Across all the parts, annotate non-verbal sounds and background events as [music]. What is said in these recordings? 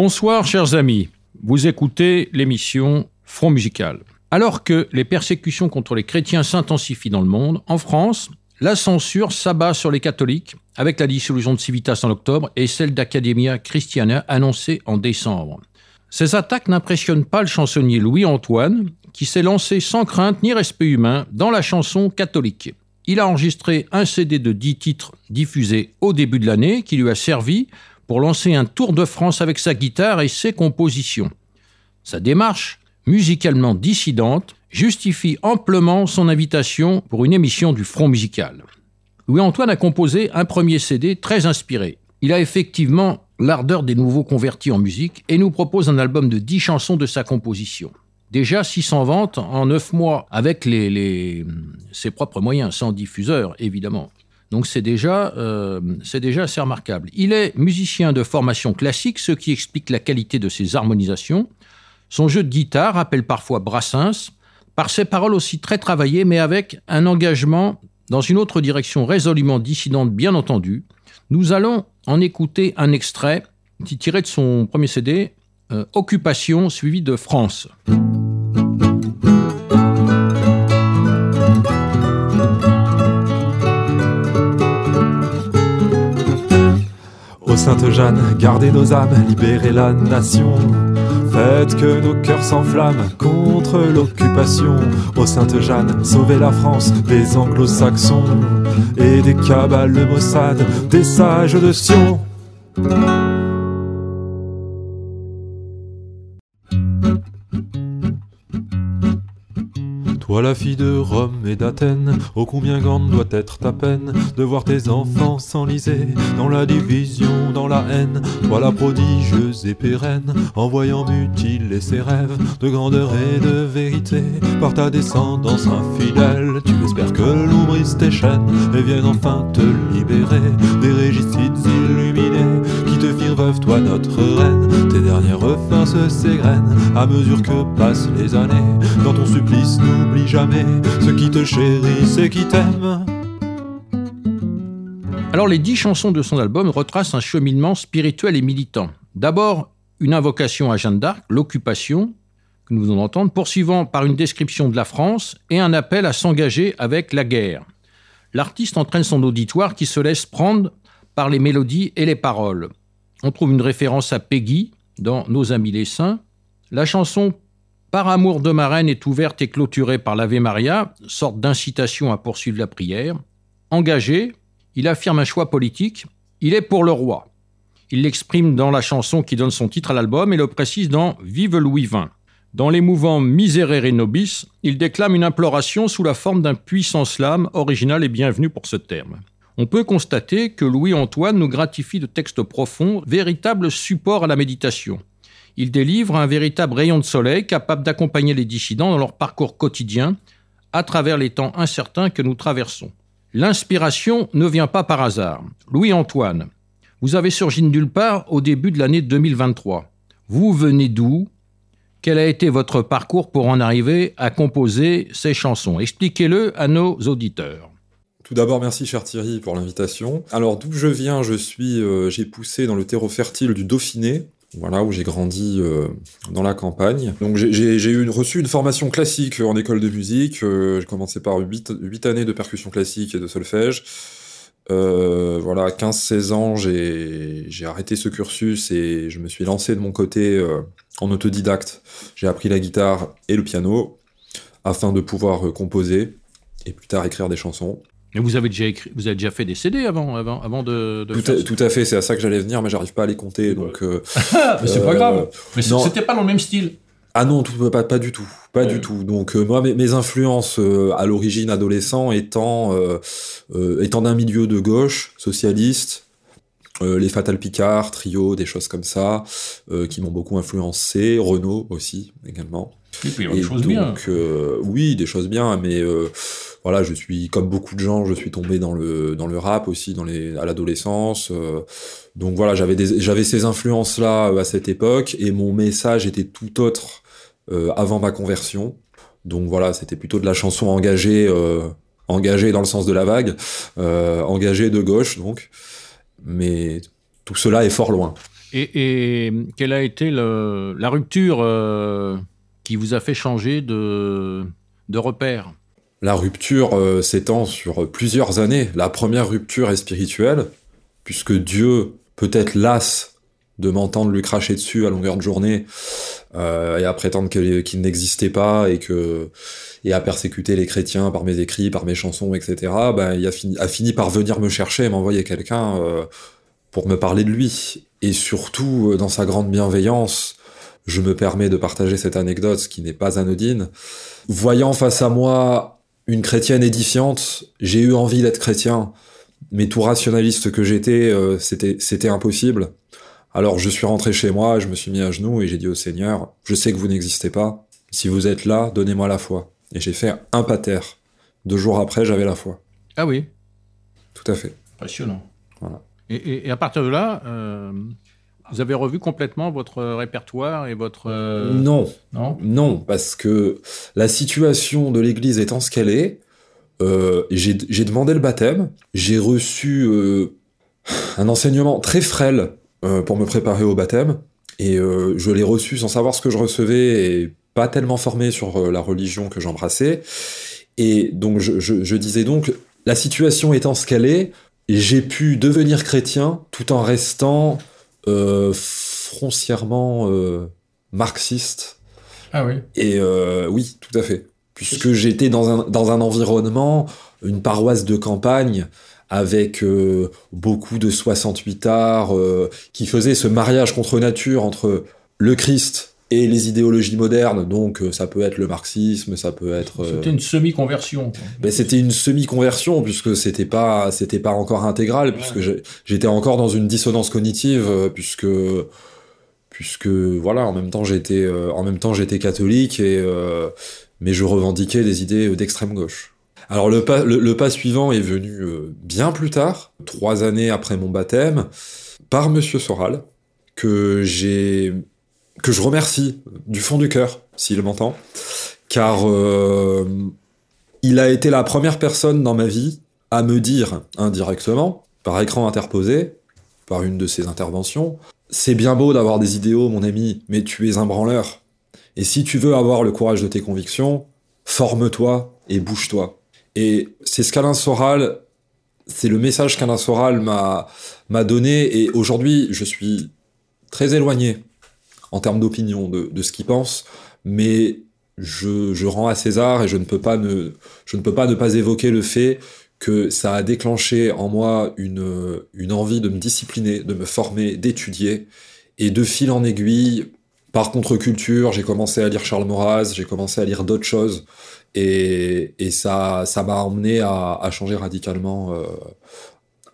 Bonsoir chers amis, vous écoutez l'émission Front Musical. Alors que les persécutions contre les chrétiens s'intensifient dans le monde, en France, la censure s'abat sur les catholiques avec la dissolution de Civitas en octobre et celle d'Academia Christiana annoncée en décembre. Ces attaques n'impressionnent pas le chansonnier Louis-Antoine, qui s'est lancé sans crainte ni respect humain dans la chanson catholique. Il a enregistré un CD de 10 titres diffusés au début de l'année qui lui a servi pour lancer un tour de France avec sa guitare et ses compositions. Sa démarche, musicalement dissidente, justifie amplement son invitation pour une émission du Front musical. Louis-Antoine a composé un premier CD très inspiré. Il a effectivement l'ardeur des nouveaux convertis en musique et nous propose un album de 10 chansons de sa composition. Déjà 600 ventes en 9 mois avec ses propres moyens, sans diffuseur évidemment. Donc c'est déjà, euh, déjà assez remarquable. Il est musicien de formation classique, ce qui explique la qualité de ses harmonisations. Son jeu de guitare rappelle parfois Brassens, par ses paroles aussi très travaillées, mais avec un engagement dans une autre direction résolument dissidente, bien entendu. Nous allons en écouter un extrait tiré de son premier CD, euh, Occupation, suivi de France. Sainte Jeanne, gardez nos âmes, libérez la nation. Faites que nos cœurs s'enflamment contre l'occupation. Ô Sainte Jeanne, sauvez la France des anglo-saxons et des cabales Mossad, des sages de Sion. Toi la fille de Rome et d'Athènes, ô combien grande doit être ta peine de voir tes enfants s'enliser dans la division, dans la haine. Toi la prodigieuse et pérenne, en voyant mutiler ses rêves de grandeur et de vérité par ta descendance infidèle. Tu espères que l'ombrisse tes chaînes et vienne enfin te libérer des régicides illuminés veuve, toi notre reine. Tes dernières se s'égrènent à mesure que passent les années. Dans ton supplice, n'oublie jamais ceux qui te chérissent et qui t'aiment. Alors les dix chansons de son album retracent un cheminement spirituel et militant. D'abord, une invocation à Jeanne d'Arc, l'occupation, que nous venons d'entendre, poursuivant par une description de la France et un appel à s'engager avec la guerre. L'artiste entraîne son auditoire qui se laisse prendre par les mélodies et les paroles. On trouve une référence à Peggy dans Nos amis les saints. La chanson Par amour de ma reine est ouverte et clôturée par l'Ave Maria, sorte d'incitation à poursuivre la prière. Engagé, il affirme un choix politique. Il est pour le roi. Il l'exprime dans la chanson qui donne son titre à l'album et le précise dans Vive Louis XX. Dans l'émouvant Miserere Nobis, il déclame une imploration sous la forme d'un puissant slam original et bienvenu pour ce terme on peut constater que Louis-Antoine nous gratifie de textes profonds, véritable support à la méditation. Il délivre un véritable rayon de soleil capable d'accompagner les dissidents dans leur parcours quotidien à travers les temps incertains que nous traversons. L'inspiration ne vient pas par hasard. Louis-Antoine, vous avez surgi de nulle part au début de l'année 2023. Vous venez d'où? Quel a été votre parcours pour en arriver à composer ces chansons? Expliquez-le à nos auditeurs. Tout d'abord, merci cher Thierry pour l'invitation. Alors d'où je viens, je suis, euh, j'ai poussé dans le terreau fertile du Dauphiné, voilà où j'ai grandi euh, dans la campagne. Donc j'ai eu reçu une formation classique en école de musique. Euh, j'ai commencé par 8, 8, années de percussion classique et de solfège. voilà, 15-16 ans, j'ai arrêté ce cursus et je me suis lancé de mon côté en autodidacte. J'ai appris la guitare et le piano afin de pouvoir composer et plus tard écrire des chansons. Mais vous avez déjà écrit, vous avez déjà fait des CD avant, avant, avant de. de tout, à, tout, à, fait, c'est à ça que j'allais venir, mais j'arrive pas à les compter, donc. Euh, [laughs] mais c'est pas grave. Euh, mais c'était pas dans le même style. Ah non, tout, pas, pas du tout, pas du tout. Donc euh, moi, mes, influences à l'origine adolescent étant étant d'un milieu de gauche, socialiste, les Fatal Picard, Trio, des choses comme ça, qui m'ont beaucoup influencé. Renault aussi également. Il y des choses bien. oui, des choses bien, mais voilà, je suis comme beaucoup de gens, je suis tombé dans le dans le rap aussi dans les à l'adolescence. Euh, donc voilà, j'avais j'avais ces influences là euh, à cette époque et mon message était tout autre euh, avant ma conversion. Donc voilà, c'était plutôt de la chanson engagée engagée dans le sens de la vague, engagée de gauche donc. Mais tout cela est fort loin. Et, et quelle a été le- la rupture euh, qui vous a fait changer de, de repère La rupture euh, s'étend sur plusieurs années. La première rupture est spirituelle, puisque Dieu peut être las de m'entendre lui cracher dessus à longueur de journée euh, et à prétendre qu'il n'existait pas et que et à persécuter les chrétiens par mes écrits, par mes chansons, etc. Ben, il a fini, a fini par venir me chercher et m'envoyer quelqu'un euh, pour me parler de lui. Et surtout, dans sa grande bienveillance, je me permets de partager cette anecdote, ce qui n'est pas anodine. Voyant face à moi une chrétienne édifiante, j'ai eu envie d'être chrétien, mais tout rationaliste que j'étais, euh, c'était c'était impossible. Alors je suis rentré chez moi, je me suis mis à genoux et j'ai dit au Seigneur, je sais que vous n'existez pas. Si vous êtes là, donnez-moi la foi. Et j'ai fait un pater. Deux jours après, j'avais la foi. Ah oui, Tout à fait. impressionnant. Voilà. Et, et- et à partir de là, euh, vous avez revu complètement votre répertoire et votre... euh, Non, non Non, parce que la situation de l'Église étant ce qu'elle est, euh, j'ai demandé le baptême, j'ai reçu euh, un enseignement très frêle euh, pour me préparer au baptême, et je l'ai reçu sans savoir ce que je recevais et pas tellement formé sur la religion que j'embrassais. Et donc je, je- je disais donc, la situation étant ce qu'elle est, j'ai pu devenir chrétien tout en restant foncièrement euh, marxiste Ah oui. et euh, oui, tout à fait. Puisque j'étais dans un, dans un environnement, une paroisse de campagne, avec euh, beaucoup de 68 arts, euh, qui faisaient ce mariage contre nature entre le Christ et les idéologies modernes. Donc euh, ça peut être le marxisme, ça peut être... euh, C'était une semi-conversion. ben, c'était une semi-conversion puisque c'était pas c'était pas encore intégral puisque j'étais encore dans une dissonance cognitive euh, puisque puisque voilà en même temps j'étais en même temps j'étais catholique et euh, mais je revendiquais des idées d'extrême gauche. Alors le pas le, le pas suivant est venu bien plus tard, trois années après mon baptême, par Monsieur Soral que j'ai que je remercie du fond du cœur s'il m'entend, car euh, il a été la première personne dans ma vie à me dire indirectement, par écran interposé, par une de ses interventions, c'est bien beau d'avoir des idéaux, mon ami, mais tu es un branleur. Et si tu veux avoir le courage de tes convictions, forme-toi et bouge-toi. Et c'est ce qu'Alain Soral, c'est le message qu'Alain Soral m'a m'a donné. Et aujourd'hui, je suis très éloigné en termes d'opinion de, ce qu'il pense, mais je, rends à César et je ne peux pas ne, je ne peux pas ne pas évoquer le fait que ça a déclenché en moi une, une envie de me discipliner, de me former, d'étudier. Et de fil en aiguille, par contre-culture, j'ai commencé à lire Charles Maurras, j'ai commencé à lire d'autres choses. Et, et ça ça m'a emmené à, changer radicalement, euh,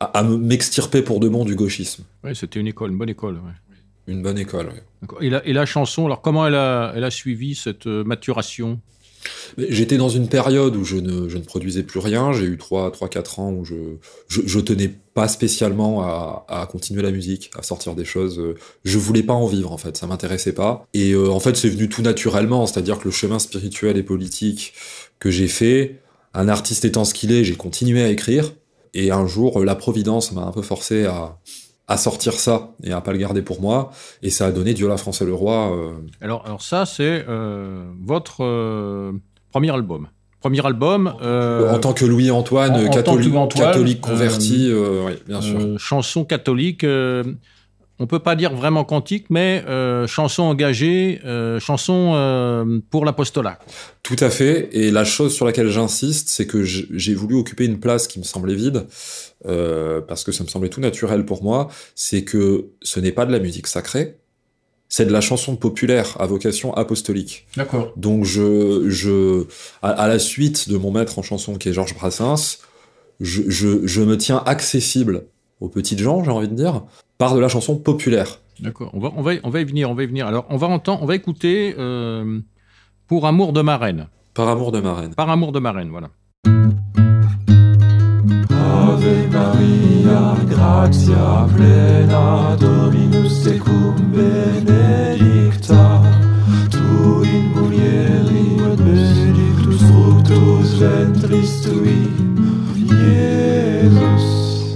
à, à me- m'extirper pour de bon du gauchisme. Ouais, c'était une école, une bonne école. ouais. Une bonne école. Et la, et la chanson, alors comment elle a, elle a suivi cette euh, maturation? J'étais dans une période où je ne, je ne produisais plus rien. J'ai eu 3, 3, 4 ans où je, je, je tenais pas spécialement à, à continuer la musique, à sortir des choses. Je voulais pas en vivre, en fait. Ça m'intéressait pas. Et euh, en fait, c'est venu tout naturellement. C'est-à-dire que le chemin spirituel et politique que j'ai fait, un artiste étant ce qu'il est, j'ai continué à écrire. Et un jour, la Providence m'a un peu forcé à, à sortir ça et à pas le garder pour moi. Et ça a donné Dieu la France et le roi. euh, alors, alors ça, c'est euh, votre euh, premier album. Premier album. euh, en tant que Louis-Antoine, catholique, catholique converti, euh, oui, bien sûr. euh, chanson catholique. On peut pas dire vraiment quantique, mais euh, chanson engagée, euh, chanson euh, pour l'apostolat. Tout à fait. Et la chose sur laquelle j'insiste, c'est que j'ai voulu occuper une place qui me semblait vide, parce que ça me semblait tout naturel pour moi. C'est que ce n'est pas de la musique sacrée, c'est de la chanson populaire à vocation apostolique. D'accord. Donc je, je, à, à la suite de mon maître en chanson qui est Georges Brassens, je, je, je me tiens accessible aux petites gens, j'ai envie de dire, par de la chanson populaire. D'accord. On va, on, va, on va y venir, on va y venir. Alors, on va, entendre, on va écouter euh, Pour amour de ma reine. Par amour de ma reine. Par amour de ma reine, voilà. Ave Maria, gratia plena, Dominus tecum benedicta, tu in mulieribus benedictus fructus ventris tui,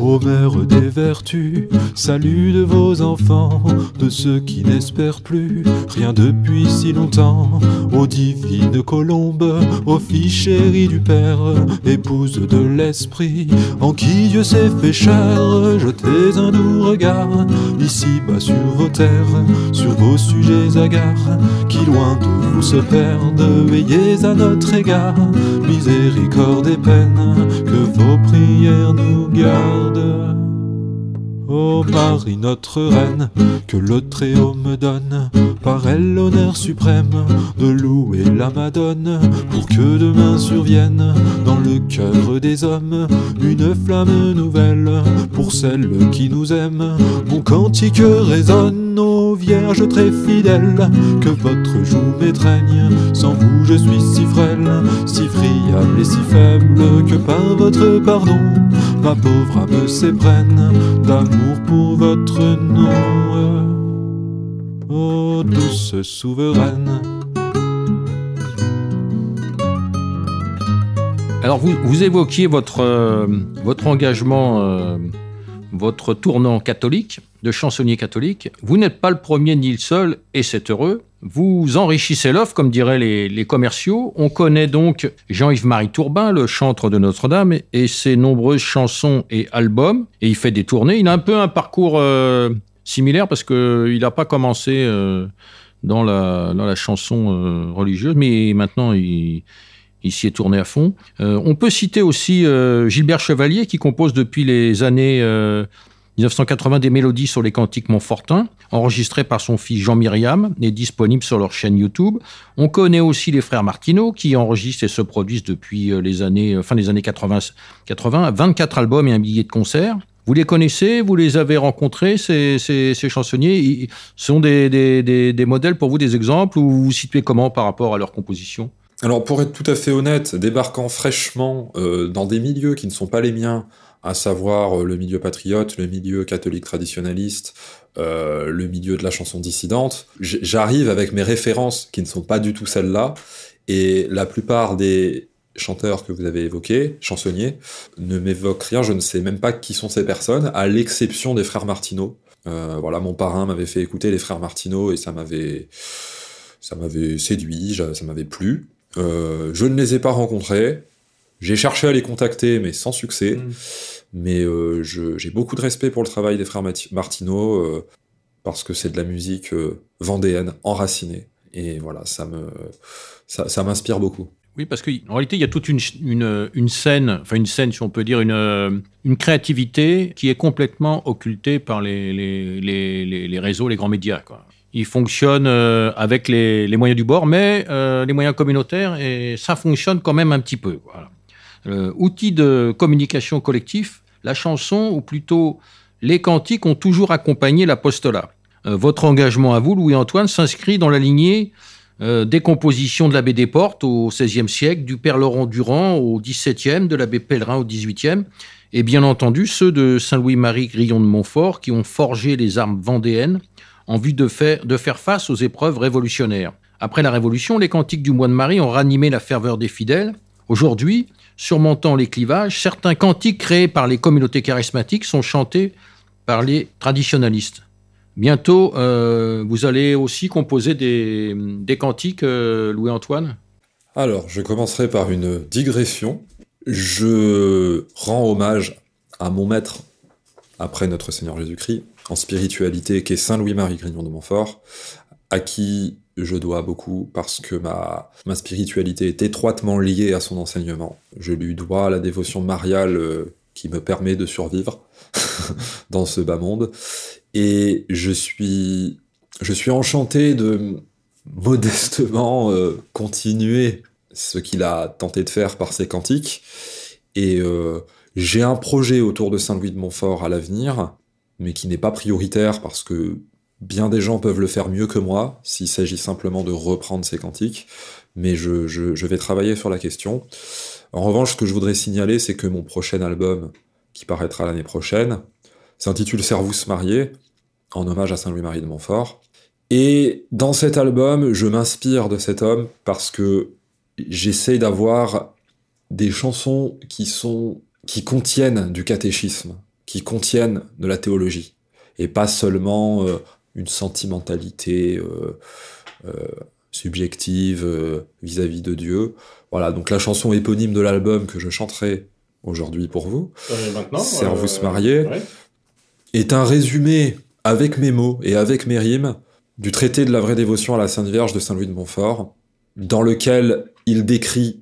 Ô mère des vertus, salut de vos enfants, de ceux qui n'espèrent plus. Rien depuis si longtemps. Ô divine colombe, ô fille chérie du Père, épouse de l'Esprit, en qui Dieu s'est fait chair, jetez un doux regard, ici-bas sur vos terres, sur vos sujets hagards, qui loin de vous se perdent, veillez à notre égard, miséricorde et peine, que vos prières nous gardent. Ô Marie notre reine, que le Très-Haut me donne, par elle l'honneur suprême de louer la Madone, pour que demain survienne dans le cœur des hommes une flamme nouvelle pour celle qui nous aime. Mon cantique résonne, ô Vierge très fidèle, que votre joug m'étreigne, sans vous je suis si frêle, si friable et si faible, que par votre pardon, ma pauvre âme s'éprenne d'amour pour votre nom. Ô douce souveraine. Alors vous, évoquiez votre, euh, engagement, euh, votre tournant catholique, de chansonnier catholique. Vous n'êtes pas le premier ni le seul, et c'est heureux. Vous enrichissez l'offre, comme diraient les, commerciaux. On connaît donc Jean-Yves-Marie Tourbin, le chantre de Notre-Dame, et ses nombreuses chansons et albums. Et il fait des tournées. Il a un peu un parcours euh, similaire parce qu'il n'a pas commencé euh, dans, la, dans la chanson euh, religieuse, mais maintenant il, il s'y est tourné à fond. Euh, on peut citer aussi euh, Gilbert Chevalier qui compose depuis les années euh, 1980 des mélodies sur les cantiques Montfortin, enregistrées par son fils Jean Myriam et disponibles sur leur chaîne YouTube. On connaît aussi les frères Martineau qui enregistrent et se produisent depuis euh, les années, euh, fin des années 80, 80, 24 albums et un billet de concert. Vous les connaissez, vous les avez rencontrés, ces, chansonniers? Ils sont des, des modèles pour vous, des exemples, ou vous vous situez comment par rapport à leur composition? Alors pour être tout à fait honnête, débarquant fraîchement euh, dans des milieux qui ne sont pas les miens, à savoir euh, le milieu patriote, le milieu catholique traditionnaliste, euh, le milieu de la chanson dissidente, j'arrive avec mes références qui ne sont pas du tout celles-là, et la plupart des chanteurs que vous avez évoqués, chansonniers, ne m'évoquent rien, je ne sais même pas qui sont ces personnes, à l'exception des frères Martineau. Euh, voilà, mon parrain m'avait fait écouter les frères Martineau et ça m'avait, ça m'avait séduit, ça m'avait plu. Euh, je ne les ai pas rencontrés. J'ai cherché à les contacter, mais sans succès. Mm. Mais euh, j'ai beaucoup de respect pour le travail des frères Martineau, euh, parce que c'est de la musique euh, vendéenne, enracinée. Et voilà, ça me, ça, ça m'inspire beaucoup. Oui, parce qu'en réalité, il y a toute une, une, une scène, enfin une scène, si on peut dire, une, une créativité qui est complètement occultée par les, les, les, les- les réseaux, les grands médias. Quoi. Ils fonctionnent euh, avec les, moyens du bord, mais euh, les moyens communautaires, et ça fonctionne quand même un petit peu. Euh, outil de communication collectif, la chanson, ou plutôt les cantiques, ont toujours accompagné l'apostolat. Votre engagement à vous, Louis-Antoine, s'inscrit dans la lignée des compositions de l'abbé Desportes au XVIe siècle, du père Laurent Durand au XVIIe, de l'abbé Pèlerin au XVIIIe, et bien entendu ceux de Saint-Louis-Marie Grillon de Montfort qui ont forgé les armes vendéennes en vue de faire, face aux épreuves révolutionnaires. Après la Révolution, les cantiques du mois de Marie ont ranimé la ferveur des fidèles. Aujourd'hui, surmontant les clivages, certains cantiques créés par les communautés charismatiques sont chantés par les traditionalistes. Bientôt, euh, vous allez aussi composer des, des cantiques, euh, Louis-Antoine? Alors, je commencerai par une digression. Je rends hommage à mon maître, après notre Seigneur Jésus-Christ, en spiritualité, qui est Saint Louis-Marie Grignon de Montfort, à qui je dois beaucoup parce que ma, ma spiritualité est étroitement liée à son enseignement. Je lui dois la dévotion mariale euh, qui me permet de survivre [laughs] dans ce bas monde. Et je suis, je suis enchanté de modestement euh, continuer ce qu'il a tenté de faire par ses cantiques. Et euh, j'ai un projet autour de Saint-Louis de Montfort à l'avenir, mais qui n'est pas prioritaire parce que bien des gens peuvent le faire mieux que moi s'il s'agit simplement de reprendre ses cantiques. Mais je, vais travailler sur la question. En revanche, ce que je voudrais signaler, c'est que mon prochain album, qui paraîtra l'année prochaine, s'intitule Servus marié, en hommage à Saint-Louis-Marie de Montfort. Et dans cet album, je m'inspire de cet homme parce que j'essaye d'avoir des chansons qui sont qui contiennent du catéchisme, qui contiennent de la théologie et pas seulement euh, une sentimentalité euh, euh, subjective vis-à-vis de Dieu. Voilà, donc la chanson éponyme de l'album que je chanterai aujourd'hui pour vous, Servus marié, est un résumé avec mes mots et avec mes rimes du traité de la vraie dévotion à la Sainte Vierge de Saint-Louis de Montfort, dans lequel il décrit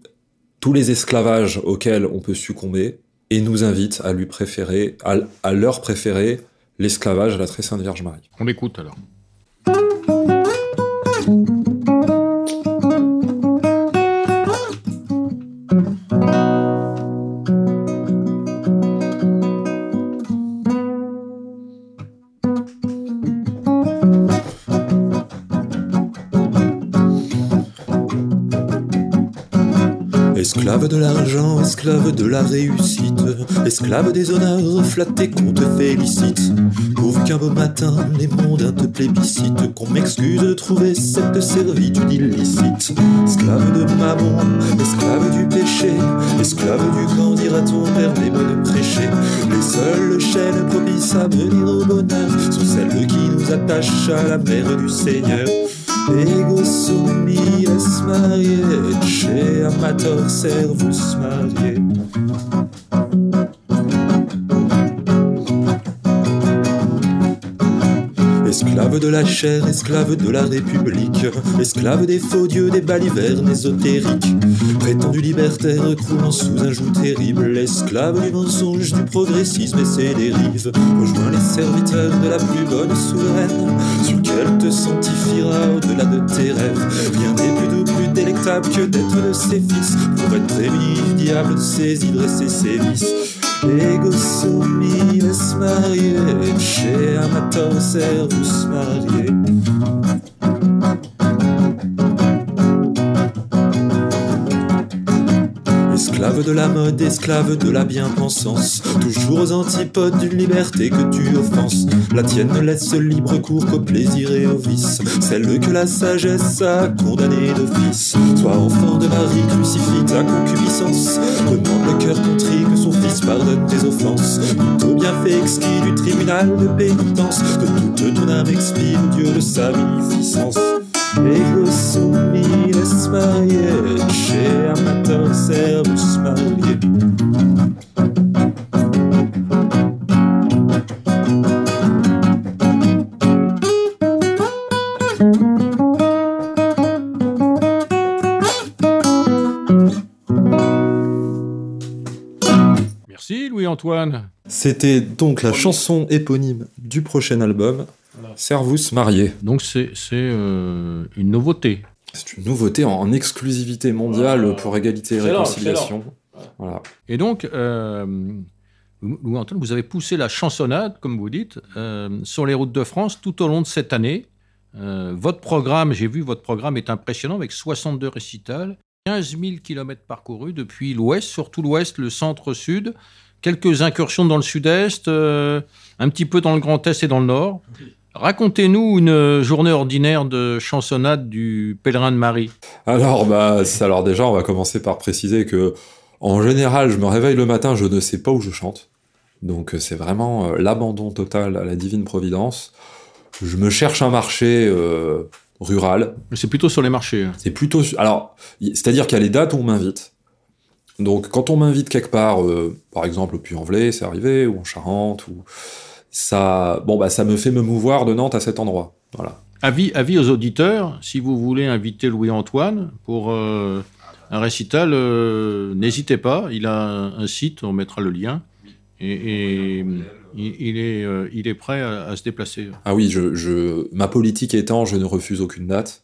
tous les esclavages auxquels on peut succomber et nous invite à lui préférer, à, leur préférer l'esclavage à la très sainte Vierge Marie. On l'écoute alors. Esclave de l'argent, esclave de la réussite, esclave des honneurs flattés qu'on te félicite. Pourvu qu'un beau matin les mondains te plébiscitent, qu'on m'excuse de trouver cette servitude illicite. Esclave de maman, esclave du péché, esclave du camp, dira-t-on, permets-moi de. Les seules chaînes propices à venir au bonheur sont celles qui nous attachent à la mère du Seigneur. Ego sumi es marié, chez amateur servus marié. Esclave de la chair, esclave de la République, esclave des faux dieux, des balivernes ésotériques, prétendu libertaire croulant sous un joug terrible, esclave du mensonge, du progressisme et ses dérives, rejoins les serviteurs de la plus bonne souveraine, sur lequel te sanctifiera au-delà de tes rêves. Rien n'est plus doux, plus délectable que d'être de ses fils, pour être prévenu du diable de ses hydres et ses sévices. Ego sumi es marié, chez amateur servus marié. De la mode, esclave de la bien-pensance, toujours aux antipodes d'une liberté que tu offenses. La tienne ne laisse libre cours qu'au plaisir et au vice, celle que la sagesse a condamnée d'office. Sois enfant de Marie, crucifie ta concupiscence, demande le cœur contrit que son fils pardonne tes offenses. Tout bien fait exquis du tribunal de pénitence, que toute ton âme expire Dieu de sa munificence. Ego sumi. Merci Louis-Antoine. C'était donc la chanson éponyme du prochain album, Servus marié. Donc c'est c'est, euh, une nouveauté. C'est une nouveauté en, en exclusivité mondiale pour égalité et réconciliation. Voilà. Et donc, euh, Louis-Antoine, vous avez poussé la chansonnade, comme vous dites, euh, sur les routes de France tout au long de cette année. Euh, votre programme, j'ai vu, votre programme est impressionnant avec 62 récitals, 15 000 km parcourus depuis l'ouest, surtout l'ouest, le centre-sud, quelques incursions dans le sud-est, euh, un petit peu dans le Grand Est et dans le nord. Racontez-nous une journée ordinaire de chansonnade du pèlerin de Marie. Alors, bah, alors déjà, on va commencer par préciser que, en général, je me réveille le matin, je ne sais pas où je chante. Donc, euh, c'est vraiment euh, l'abandon total à la divine providence. Je me cherche un marché euh, rural. C'est plutôt sur les marchés. hein. C'est plutôt. Alors, c'est-à-dire qu'il y a les dates où on m'invite. Donc, quand on m'invite quelque part, euh, par exemple au Puy-en-Velay, c'est arrivé, ou en Charente, ou ça, bon bah, ça me fait me mouvoir de Nantes à cet endroit. Voilà. Avis, avis aux auditeurs, si vous voulez inviter Louis-Antoine pour euh, un récital, euh, n'hésitez pas. Il a un, un site, on mettra le lien. Et, et il, il est, euh, il est prêt à, à se déplacer. Ah oui, je, je, ma politique étant, je ne refuse aucune date.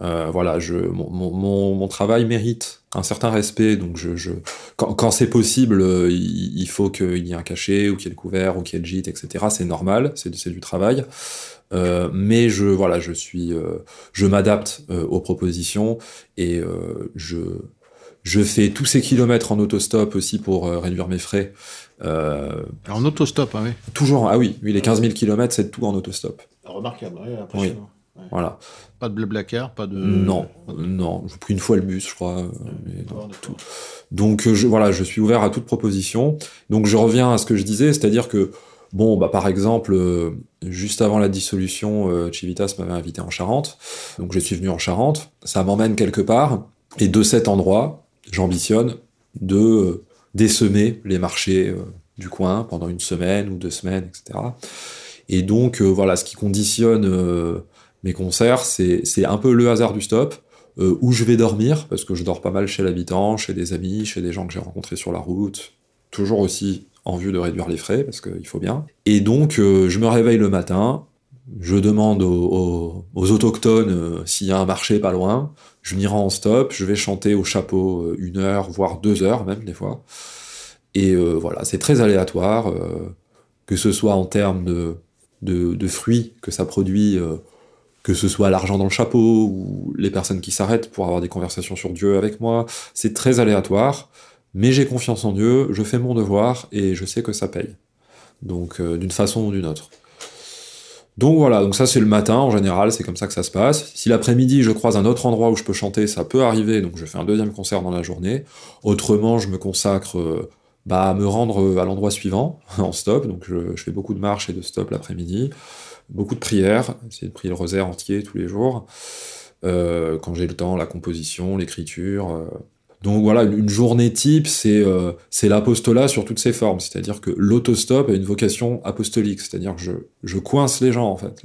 Euh, voilà, je, mon, mon- travail mérite un certain respect, donc je, je, quand, quand c'est possible, euh, il, il faut qu'il y ait un cachet, ou qu'il y ait le couvert, ou qu'il y ait le gîte, etc. C'est normal, c'est c'est du travail. Euh, mais je, voilà, je suis, euh, je m'adapte euh, aux propositions et euh, je, je fais tous ces kilomètres en autostop aussi pour euh, réduire mes frais. Euh, Alors, en autostop, hein, oui. toujours, ah oui, oui, les 15 000 kilomètres, c'est tout en autostop. Remarquable, impressionnant. Voilà. Pas de blablacar, pas de. Non, non, j'ai pris une fois le bus, je crois. euh, mais non, tout, Donc je, voilà, je suis ouvert à toute proposition. Donc je reviens à ce que je disais, c'est-à-dire que bon, bah par exemple, juste avant la dissolution, Civitas m'avait invité en Charente, donc je suis venu en Charente. Ça m'emmène quelque part, et de cet endroit, j'ambitionne de désemer les marchés du coin pendant une semaine ou deux semaines, etc. Et donc, euh, voilà, ce qui conditionne euh, mes concerts, c'est un peu le hasard du stop, euh, où je vais dormir, parce que je dors pas mal chez l'habitant, chez des amis, chez des gens que j'ai rencontrés sur la route, toujours aussi en vue de réduire les frais, parce qu'il faut bien. Et donc, je me réveille le matin, je demande aux, autochtones s'il y a un marché pas loin, je m'y rends en stop, je vais chanter au chapeau une heure, voire deux heures même des fois. Et voilà, c'est très aléatoire, que ce soit en termes de fruits que ça produit, euh, que ce soit l'argent dans le chapeau ou les personnes qui s'arrêtent pour avoir des conversations sur Dieu avec moi. C'est très aléatoire, mais j'ai confiance en Dieu, je fais mon devoir et je sais que ça paye. Donc euh, d'une façon ou d'une autre. Donc voilà, donc ça c'est le matin en général, c'est comme ça que ça se passe. Si l'après-midi je croise un autre endroit où je peux chanter, ça peut arriver, donc je fais un deuxième concert dans la journée. Autrement, je me consacre euh, bah, me rendre euh, à l'endroit suivant [laughs] en stop. Donc je, fais beaucoup de marches et de stop l'après-midi, beaucoup de prières, essayer de prier le rosaire entier tous les jours. Euh, quand j'ai le temps, la composition, l'écriture. Euh. Donc voilà, une journée type, c'est c'est l'apostolat sur toutes ses formes. C'est-à-dire que l'autostop a une vocation apostolique. C'est-à-dire que je, je coince les gens, en fait.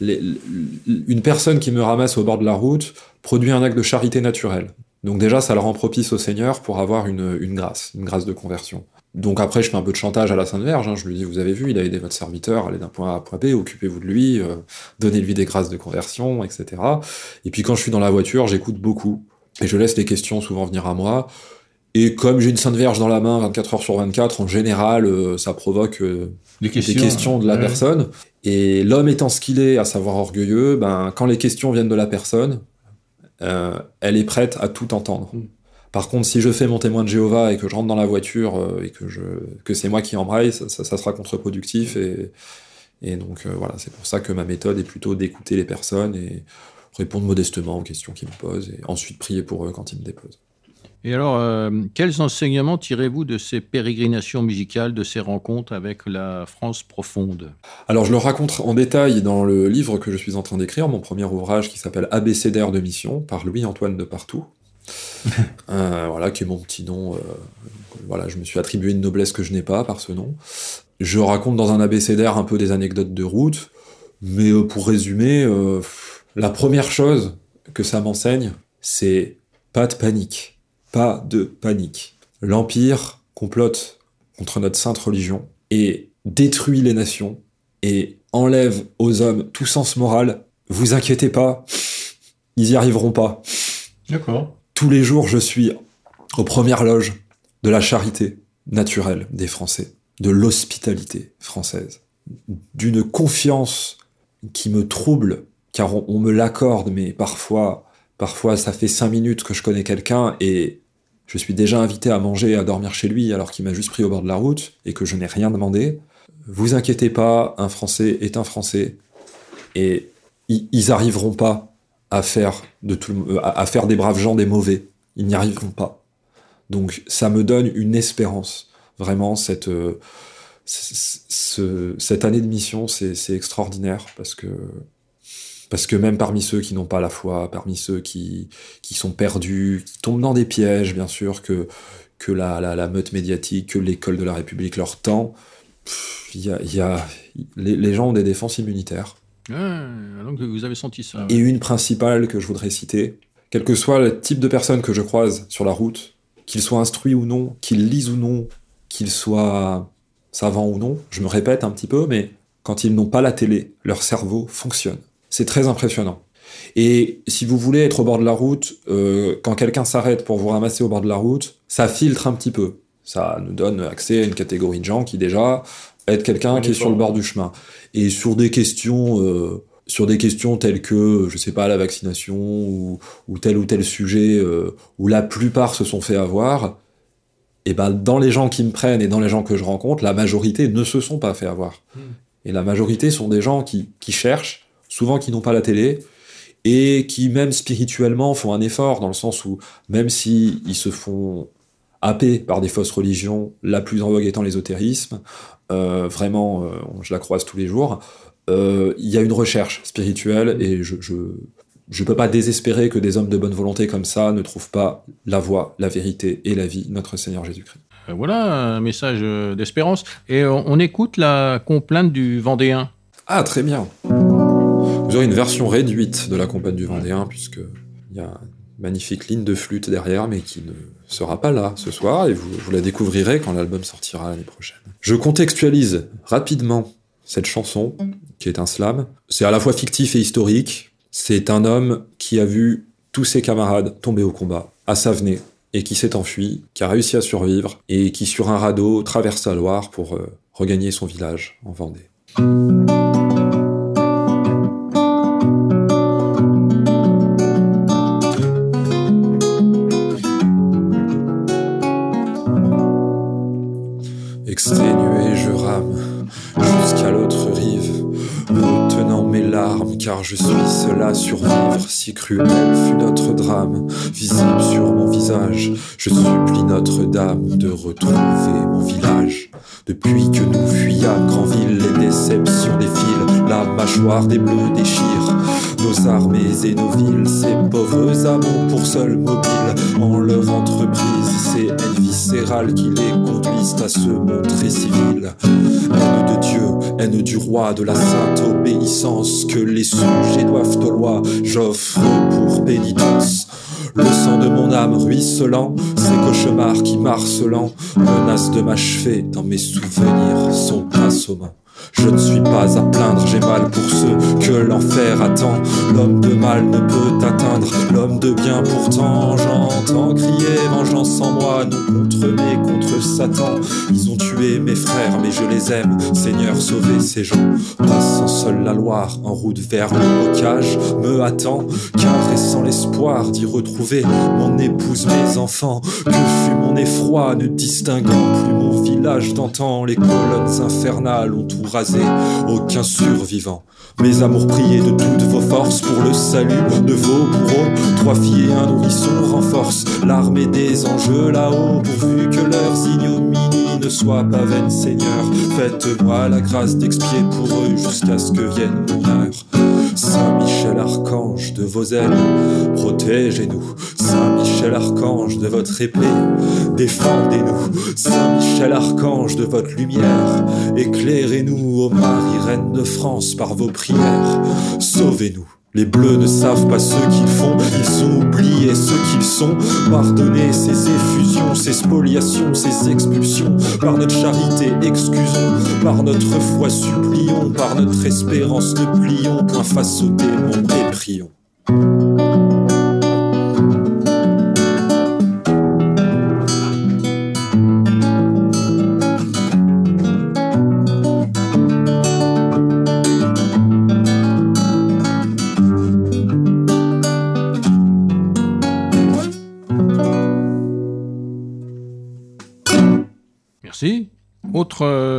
[laughs] une personne qui me ramasse au bord de la route produit un acte de charité naturelle. Donc déjà, ça le rend propice au Seigneur pour avoir une, grâce, une grâce de conversion. Donc après, je fais un peu de chantage à la Sainte Vierge. Hein. je lui dis, vous avez vu, il a aidé votre serviteur, allez d'un point A à un point B, occupez-vous de lui, euh, donnez-lui des grâces de conversion, etc. Et puis quand je suis dans la voiture, j'écoute beaucoup. Et je laisse les questions souvent venir à moi. Et comme j'ai une Sainte Vierge dans la main 24 heures sur 24, en général, euh, ça provoque euh, des questions, de la personne. Et l'homme étant ce qu'il est, à savoir orgueilleux, ben, quand les questions viennent de la personne, elle est prête à tout entendre. Mm. Par contre, si je fais mon témoin de Jéhovah et que je rentre dans la voiture euh, et que, je, que c'est moi qui embraye, ça, sera contre-productif. Et, et donc euh, voilà, c'est pour ça que ma méthode est plutôt d'écouter les personnes et répondre modestement aux questions qu'ils me posent et ensuite prier pour eux quand ils me déposent. Et alors, euh, quels enseignements tirez-vous de ces pérégrinations musicales, de ces rencontres avec la France profonde? Alors, je le raconte en détail dans le livre que je suis en train d'écrire, mon premier ouvrage qui s'appelle Abécédaire de mission, par Louis-Antoine de Partout. Euh, voilà, qui est mon petit nom. Euh, voilà, je me suis attribué une noblesse que je n'ai pas par ce nom. Je raconte dans un abécédaire un peu des anecdotes de route, mais pour résumer, la première chose que ça m'enseigne, c'est pas de panique pas de panique. L'Empire complote contre notre sainte religion et détruit les nations et enlève aux hommes tout sens moral. Vous inquiétez pas, ils y arriveront pas. D'accord. Tous les jours, je suis aux premières loges de la charité naturelle des Français, de l'hospitalité française, d'une confiance qui me trouble, car on, me l'accorde, mais parfois, parfois ça fait cinq minutes que je connais quelqu'un et je suis déjà invité à manger et à dormir chez lui alors qu'il m'a juste pris au bord de la route et que je n'ai rien demandé. Vous inquiétez pas, un Français est un Français et ils arriveront pas à faire, de tout, à faire des braves gens des mauvais. Ils n'y arriveront pas. Donc ça me donne une espérance. Vraiment, cette, euh, cette année de mission, c'est extraordinaire parce que parce que même parmi ceux qui n'ont pas la foi, parmi ceux qui, sont perdus, qui tombent dans des pièges, bien sûr, que, que la, la, meute médiatique, que l'école de la République leur tend, y a, y a, les, gens ont des défenses immunitaires. Donc vous avez senti ça. Et une principale que je voudrais citer, quel que soit le type de personne que je croise sur la route, qu'ils soient instruits ou non, qu'ils lisent ou non, qu'ils soient savants ou non, je me répète un petit peu, mais quand ils n'ont pas la télé, leur cerveau fonctionne. C'est très impressionnant. Et si vous voulez être au bord de la route, euh, quand quelqu'un s'arrête pour vous ramasser au bord de la route, ça filtre un petit peu. Ça nous donne accès à une catégorie de gens qui déjà aident quelqu'un qui est sur le bord du chemin. Et sur des questions, euh, sur des questions telles que, je sais pas, la vaccination ou, tel ou tel sujet euh, où la plupart se sont fait avoir, et eh ben dans les gens qui me prennent et dans les gens que je rencontre, la majorité ne se sont pas fait avoir. Hmm. Et la majorité sont des gens qui, qui cherchent souvent qui n'ont pas la télé, et qui même spirituellement font un effort, dans le sens où même si ils se font happé par des fausses religions, la plus en vogue étant l'ésotérisme. Euh, vraiment, je la croise tous les jours. Il y a une recherche spirituelle et je, je ne peux pas désespérer que des hommes de bonne volonté comme ça ne trouvent pas la voie, la vérité et la vie, notre Seigneur Jésus-Christ. Voilà un message d'espérance. Et on écoute la complainte du Vendéen. Ah, très bien. Vous aurez une version réduite de la complainte du Vendéen, puisqu'il y a magnifique ligne de flûte derrière, mais qui ne sera pas là ce soir, et vous, la découvrirez quand l'album sortira l'année prochaine. Je contextualise rapidement cette chanson, qui est un slam. C'est à la fois fictif et historique. C'est un homme qui a vu tous ses camarades tomber au combat, à Savenay, et qui s'est enfui, qui a réussi à survivre, et qui sur un radeau traverse la Loire pour euh, regagner son village en Vendée. Car je suis à survivre. Si cruel fut notre drame, visible sur mon visage, je supplie Notre-Dame de retrouver mon village. Depuis que nous fuyâmes Grandville, les déceptions défilent, la mâchoire des bleus déchire nos armées et nos villes, ces pauvres amours pour seul mobile en leur entreprise, c'est elles viscérales qui les conduisent à se montrer civils. Haine de Dieu, haine du roi, de la sainte obéissance que les sujets doivent aux lois, j'offre pour pénitence. Le sang de mon âme ruisselant, ces cauchemars qui marcelant menacent de m'achever dans mes souvenirs sont assommants. Je ne suis pas à plaindre, j'ai mal pour ceux que l'enfer attend. L'homme de mal ne peut atteindre, l'homme de bien pourtant. J'entends crier vengeance en moi, non contre mes, contre Satan. Ils ont tué mes frères, mais je les aime. Seigneur, sauvez ces gens. Passant seul la Loire, en route vers le bocage, me attend, caressant l'espoir d'y retrouver mon épouse, mes enfants. Que fut mon effroi, ne distinguant plus mon village d'antan. Les colonnes infernales ont tout rasé, aucun survivant. Mes amours priés de toutes vos forces pour le salut de vos bourreaux. Trois filles et un nourrisson renforcent l'armée des enjeux là-haut, pourvu que leurs ignominies ne soient pas vaines, Seigneur. Faites-moi la grâce d'expier pour eux jusqu'à ce que vienne mon heure. Saint Michel Archange de vos ailes, protégez-nous. Saint Michel Archange de votre épée, défendez-nous. Saint Michel Archange de votre lumière, éclairez-nous, ô Marie, Reine de France, par vos prières. Sauvez-nous. Les bleus ne savent pas ce qu'ils font, ils ont oublié ce qu'ils sont. Pardonnez ces effusions, ces spoliations, ces expulsions. Par notre charité, excusons. Par notre foi, supplions. Par notre espérance, ne plions point face au démon et prions.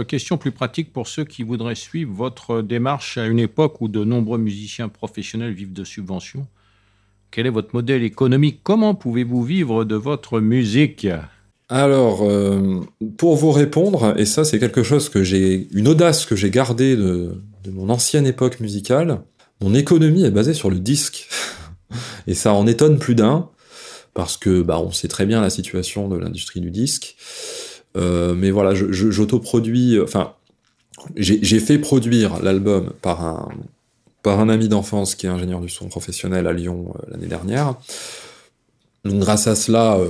Euh, question plus pratique pour ceux qui voudraient suivre votre démarche à une époque où de nombreux musiciens professionnels vivent de subventions. Quel est votre modèle économique? Comment pouvez-vous vivre de votre musique? Alors, euh, pour vous répondre, et ça c'est quelque chose que j'ai, une audace que j'ai gardée de, mon ancienne époque musicale, mon économie est basée sur le disque. [laughs] et ça en étonne plus d'un, parce que bah, on sait très bien la situation de l'industrie du disque. Euh, mais voilà, j'autoproduis, enfin, j'ai fait produire l'album par un, par un ami d'enfance qui est ingénieur du son professionnel à Lyon euh, l'année dernière. Donc grâce à cela, euh,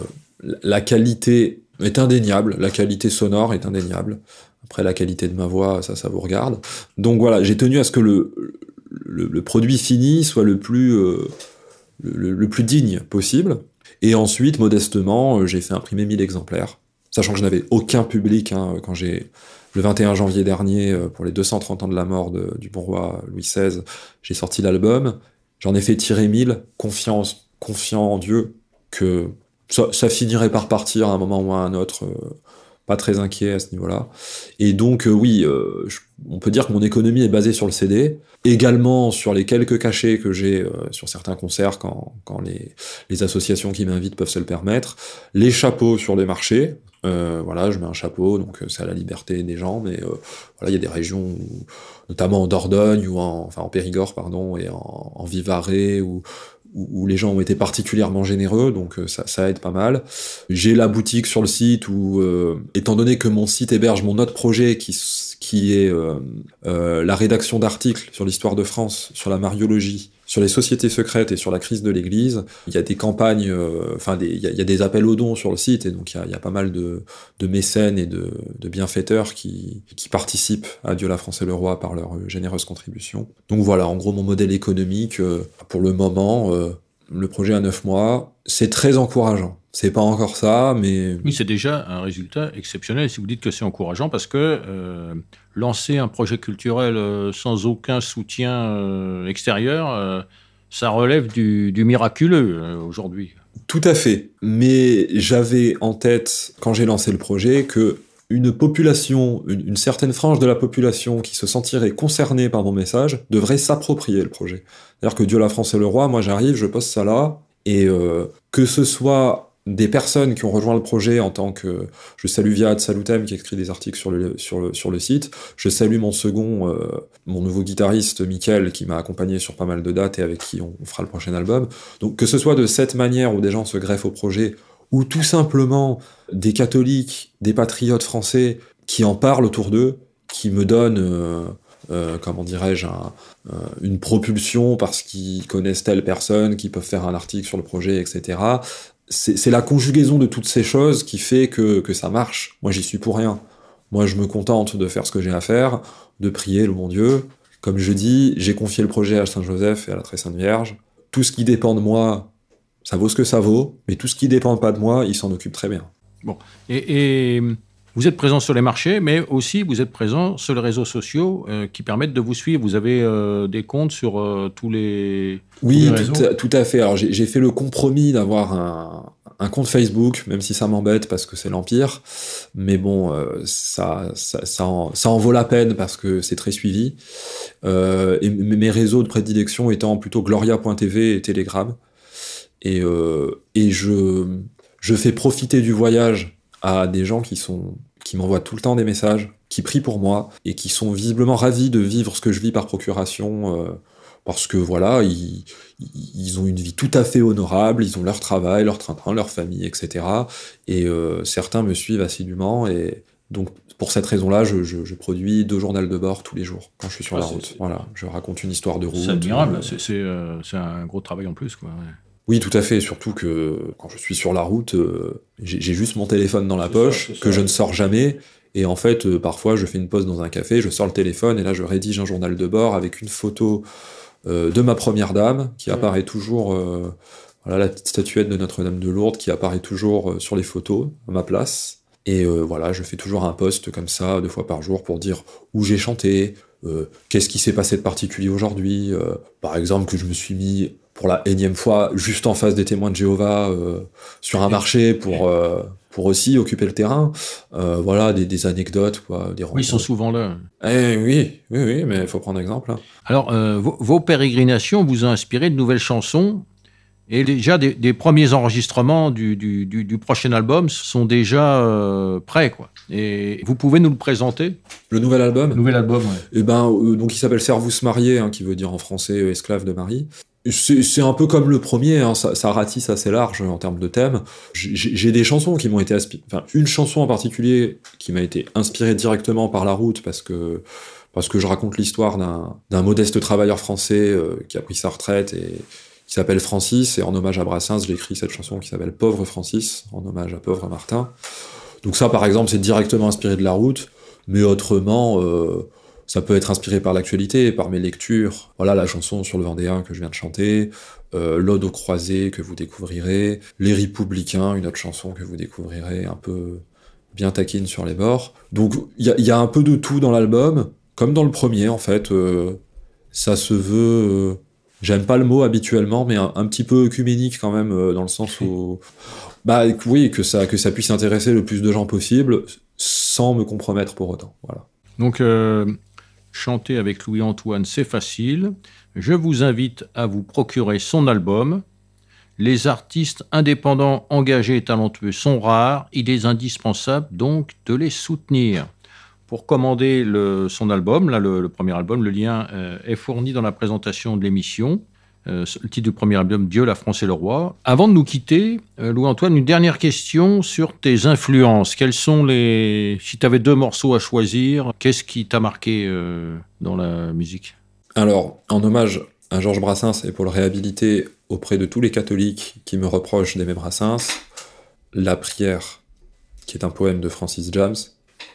la qualité est indéniable, la qualité sonore est indéniable. Après la qualité de ma voix, ça, ça vous regarde. Donc voilà, j'ai tenu à ce que le, le, produit fini soit le plus, le, le, plus digne possible. Et ensuite, modestement, j'ai fait imprimer 1000 exemplaires sachant que je n'avais aucun public hein, quand j'ai le 21 janvier dernier, euh, pour les 230 ans de la mort du bon roi Louis XVI, j'ai sorti l'album. J'en ai fait tirer 1000, confiance, confiant en Dieu que ça, finirait par partir à un moment ou à un autre. Euh, pas très inquiet à ce niveau-là. Et donc, oui, on peut dire que mon économie est basée sur le CD, également sur les quelques cachets que j'ai sur certains concerts quand, quand les associations qui m'invitent peuvent se le permettre, les chapeaux sur les marchés, euh, voilà, je mets un chapeau, donc euh, c'est à la liberté des gens, mais euh, voilà, il y a des régions, notamment en Dordogne ou en, enfin en Périgord, pardon, et en, en Vivarais, où, où, les gens ont été particulièrement généreux, donc ça, ça aide pas mal. J'ai la boutique sur le site où, étant donné que mon site héberge mon autre projet qui, qui est la rédaction d'articles sur l'histoire de France, sur la mariologie, sur les sociétés secrètes et sur la crise de l'Église, il y a des campagnes, euh, enfin, il, y a des appels aux dons sur le site, et donc il y a, pas mal de, mécènes et de, bienfaiteurs qui, participent à Dieu la France et le Roi par leur généreuse contribution. Donc voilà, en gros, mon modèle économique, euh, pour le moment, euh, le projet à neuf mois, c'est très encourageant. C'est pas encore ça, mais... Oui, c'est déjà un résultat exceptionnel si vous dites que c'est encourageant, parce que lancer un projet culturel euh, sans aucun soutien euh, extérieur, euh, ça relève du, miraculeux aujourd'hui. Tout à fait. Mais j'avais en tête, quand j'ai lancé le projet, que une population, une, certaine frange de la population qui se sentirait concernée par mon message devrait s'approprier le projet. C'est-à-dire que Dieu, la France et le roi, moi j'arrive, je poste ça là, et que ce soit des personnes qui ont rejoint le projet en tant que je salue Viad Salutem qui écrit des articles sur le sur le sur le site je salue mon second euh, mon nouveau guitariste Michael qui m'a accompagné sur pas mal de dates et avec qui on, fera le prochain album donc que ce soit de cette manière où des gens se greffent au projet ou tout simplement des catholiques des patriotes français qui en parlent autour d'eux qui me donnent euh, euh, comment dirais-je, une propulsion parce qu'ils connaissent telle personne, qui peuvent faire un article sur le projet, etc c'est la conjugaison de toutes ces choses qui fait que, ça marche. Moi, j'y suis pour rien. Moi, je me contente de faire ce que j'ai à faire, de prier le bon Dieu. Comme je dis, j'ai confié le projet à Saint-Joseph et à la Très Sainte Vierge. Tout ce qui dépend de moi, ça vaut ce que ça vaut, mais tout ce qui dépend pas de moi, il s'en occupe très bien. Bon. et vous êtes présent sur les marchés, mais aussi vous êtes présent sur les réseaux sociaux euh, qui permettent de vous suivre. Vous avez euh, des comptes sur euh, tous les. Oui, tout, à fait. Alors j'ai fait le compromis d'avoir un, compte Facebook, même si ça m'embête parce que c'est l'Empire. Mais bon, ça, ça, en, vaut la peine parce que c'est très suivi. et mes réseaux de prédilection étant plutôt Gloria.tv et Telegram. Et, et je, je fais profiter du voyage à des gens qui sont qui m'envoient tout le temps des messages, qui prient pour moi et qui sont visiblement ravis de vivre ce que je vis par procuration. Euh, parce que voilà, ils, ils, ont une vie tout à fait honorable, ils ont leur travail, leur train-train, leur famille, etc. Et euh, certains me suivent assidûment et donc pour cette raison-là, je, je, produis deux journaux de bord tous les jours quand je suis sur la route. Voilà, je raconte une histoire de route. C'est admirable, euh, c'est un gros travail en plus. Quoi, oui, tout à fait. Surtout que quand je suis sur la route, euh, j'ai juste mon téléphone dans la poche, que je ne sors jamais. Et en fait, euh, parfois, je fais une pause dans un café, je sors le téléphone et là, je rédige un journal de bord avec une photo euh, de ma première dame qui apparaît toujours. voilà la petite statuette de Notre-Dame de Lourdes qui apparaît toujours sur les photos à ma place. Et voilà, je fais toujours un post comme ça deux fois par jour pour dire où j'ai chanté, qu'est-ce qui s'est passé de particulier aujourd'hui. par exemple, que je me suis mis pour la énième fois juste en face des témoins de Jéhovah euh, sur un marché pour euh, pour aussi occuper le terrain. Euh, voilà des, des, anecdotes quoi. Des oui, ils sont souvent là. Eh, oui, oui, oui, mais il faut prendre exemple. Hein. Alors vos, pérégrinations vous ont inspiré de nouvelles chansons. Et déjà, des, des premiers enregistrements du, du, du, prochain album sont déjà prêts, quoi. Et vous pouvez nous le présenter? Le nouvel album? Le nouvel album, oui. Eh ben, donc il s'appelle Servus marié, hein, qui veut dire en français esclave de Marie. C'est un peu comme le premier, hein, ça, ça, ratisse assez large en termes de thème. J'ai des chansons qui m'ont été inspirées, enfin une chanson en particulier qui m'a été inspirée directement par la route parce que parce que je raconte l'histoire d'un modeste travailleur français euh, qui a pris sa retraite et qui s'appelle Francis et en hommage à Brassens, j'ai écrit cette chanson qui s'appelle Pauvre Francis en hommage à Pauvre Martin. Donc ça par exemple c'est directement inspiré de la route, mais autrement euh, ça peut être inspiré par l'actualité, par mes lectures. Voilà la chanson sur le Vendéen que je viens de chanter, euh, L'Ode aux croisés que vous découvrirez, Les Républicains, une autre chanson que vous découvrirez un peu bien taquine sur les bords. Donc il y, a, un peu de tout dans l'album, comme dans le premier en fait. Euh, ça se veut... Euh, j'aime pas le mot habituellement, mais un, petit peu œcuménique quand même, dans le sens où... [laughs] Bah oui, que ça, que ça puisse intéresser le plus de gens possible, sans me compromettre pour autant. Voilà. Donc, chanter avec Louis-Antoine, c'est facile. Je vous invite à vous procurer son album. Les artistes indépendants, engagés et talentueux sont rares. Il est indispensable donc de les soutenir. Pour commander son album, là, le, le premier album, le lien euh, est fourni dans la présentation de l'émission. Euh, le titre du premier album, Dieu, la France et le roi. Avant de nous quitter, euh, Louis-Antoine, une dernière question sur tes influences. Quels sont les... Si tu avais deux morceaux à choisir, qu'est-ce qui t'a marqué euh, dans la musique? Alors, en hommage à Georges Brassens et pour le réhabiliter auprès de tous les catholiques qui me reprochent d'aimer Brassens, La prière, qui est un poème de Francis James,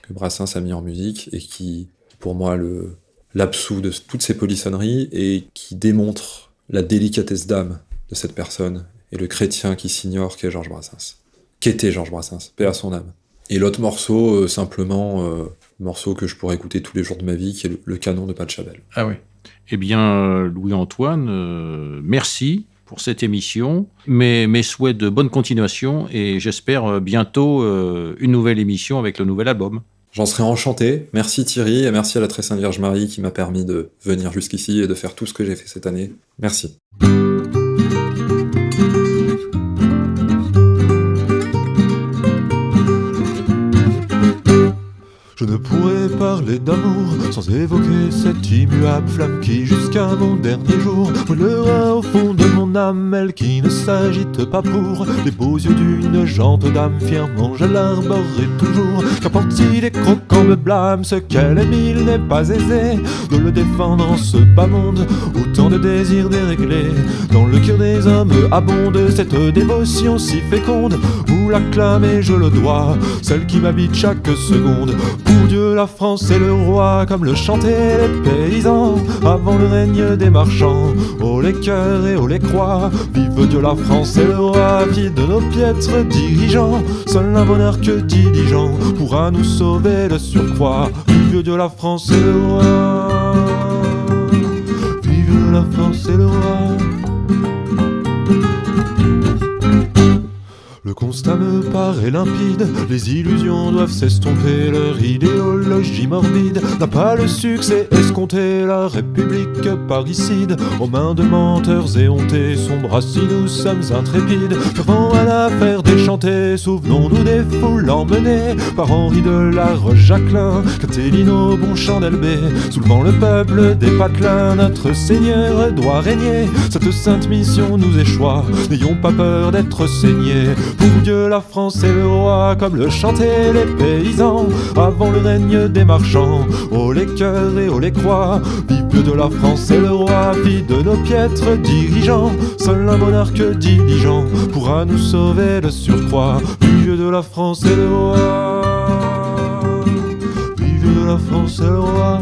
que Brassens a mis en musique et qui, pour moi, le de toutes ces polissonneries et qui démontre la délicatesse d'âme de cette personne et le chrétien qui s'ignore qu'est Georges Brassens. Qu'était Georges Brassens, paix à son âme. Et l'autre morceau, euh, simplement, euh, morceau que je pourrais écouter tous les jours de ma vie, qui est le, canon de Pachelbel. Ah oui. Eh bien, euh, Louis-Antoine, merci pour cette émission. Mes, souhaits de bonne continuation et j'espère bientôt une nouvelle émission avec le nouvel album. J'en serais enchanté. Merci Thierry et merci à la Très Sainte Vierge Marie qui m'a permis de venir jusqu'ici et de faire tout ce que j'ai fait cette année. Merci. Je ne pourrais parler d'amour sans évoquer cette immuable flamme qui, jusqu'à mon dernier jour, brûlera au fond de mon âme, elle qui ne s'agite pas pour les beaux yeux d'une jante d'âme, fièrement je l'arborerai toujours. Qu'importe si les croquants me blâment, ce qu'elle aime, il n'est pas aisé de le défendre en ce bas monde. Autant de désirs déréglés, dans le cœur des hommes abonde cette dévotion si féconde. Vous l'acclamez, je le dois, celle qui m'habite chaque seconde. Pour Dieu, la France et le roi, comme le chantaient les paysans avant le règne des marchands. Oh les cœurs et oh les croix, vive Dieu, la France et le roi, vie de nos piètres dirigeants. Seul un monarque diligent pourra nous sauver de surcroît. Vive Dieu, la France et le roi. Vive la France et le roi. Limpide, les illusions doivent s'estomper, leur idéologie morbide n'a pas le succès escompté, la République parricide, aux mains de menteurs éhontés, sombre si nous sommes intrépides, fervent à l'affaire déchantée, souvenons-nous des foules emmenées par Henri de la Roche-Jacquelin, Castellino, Bonchamp d'Albé, soulevant le peuple des patelins, notre Seigneur doit régner, cette sainte mission nous échoit, n'ayons pas peur d'être saignés, pour Dieu, la France et le roi, comme le chantaient les paysans avant le règne des marchands. Oh les cœurs et oh les croix, vive de la France et le roi, vie de nos piètres dirigeants. Seul un monarque diligent pourra nous sauver de surcroît. Vive de la France et le roi. Vive de la France et le roi.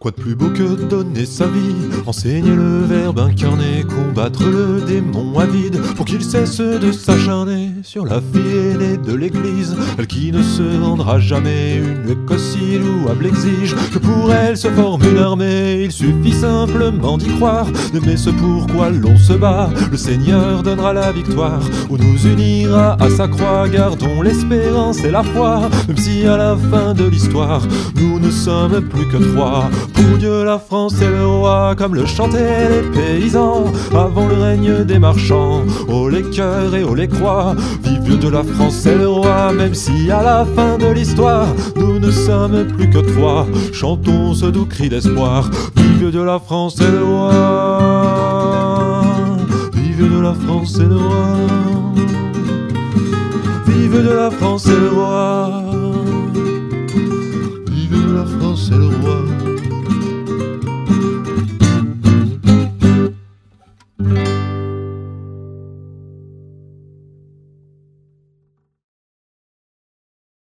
Quoi de plus beau que donner sa vie, enseigner le verbe incarné, combattre le démon avide pour qu'il cesse de s'acharner sur la fille aînée de l'église, elle qui ne se rendra jamais, une cossille louable exige que pour elle se forme une armée, il suffit simplement d'y croire, d'aimer ce pourquoi l'on se bat, le Seigneur donnera la victoire, ou nous unira à sa croix, gardons l'espérance et la foi, même si à la fin de l'histoire, nous ne sommes plus que trois. Pour Dieu, la France et le roi, comme le chantaient les paysans avant le règne des marchands. Oh les cœurs et oh les croix, vive de la France et le roi, même si à la fin de l'histoire, nous ne sommes plus que trois. Chantons ce doux cri d'espoir, vive Dieu de la France et le roi. Vive de la France et le roi. Vive de la France et le roi. Vive de la France et le roi.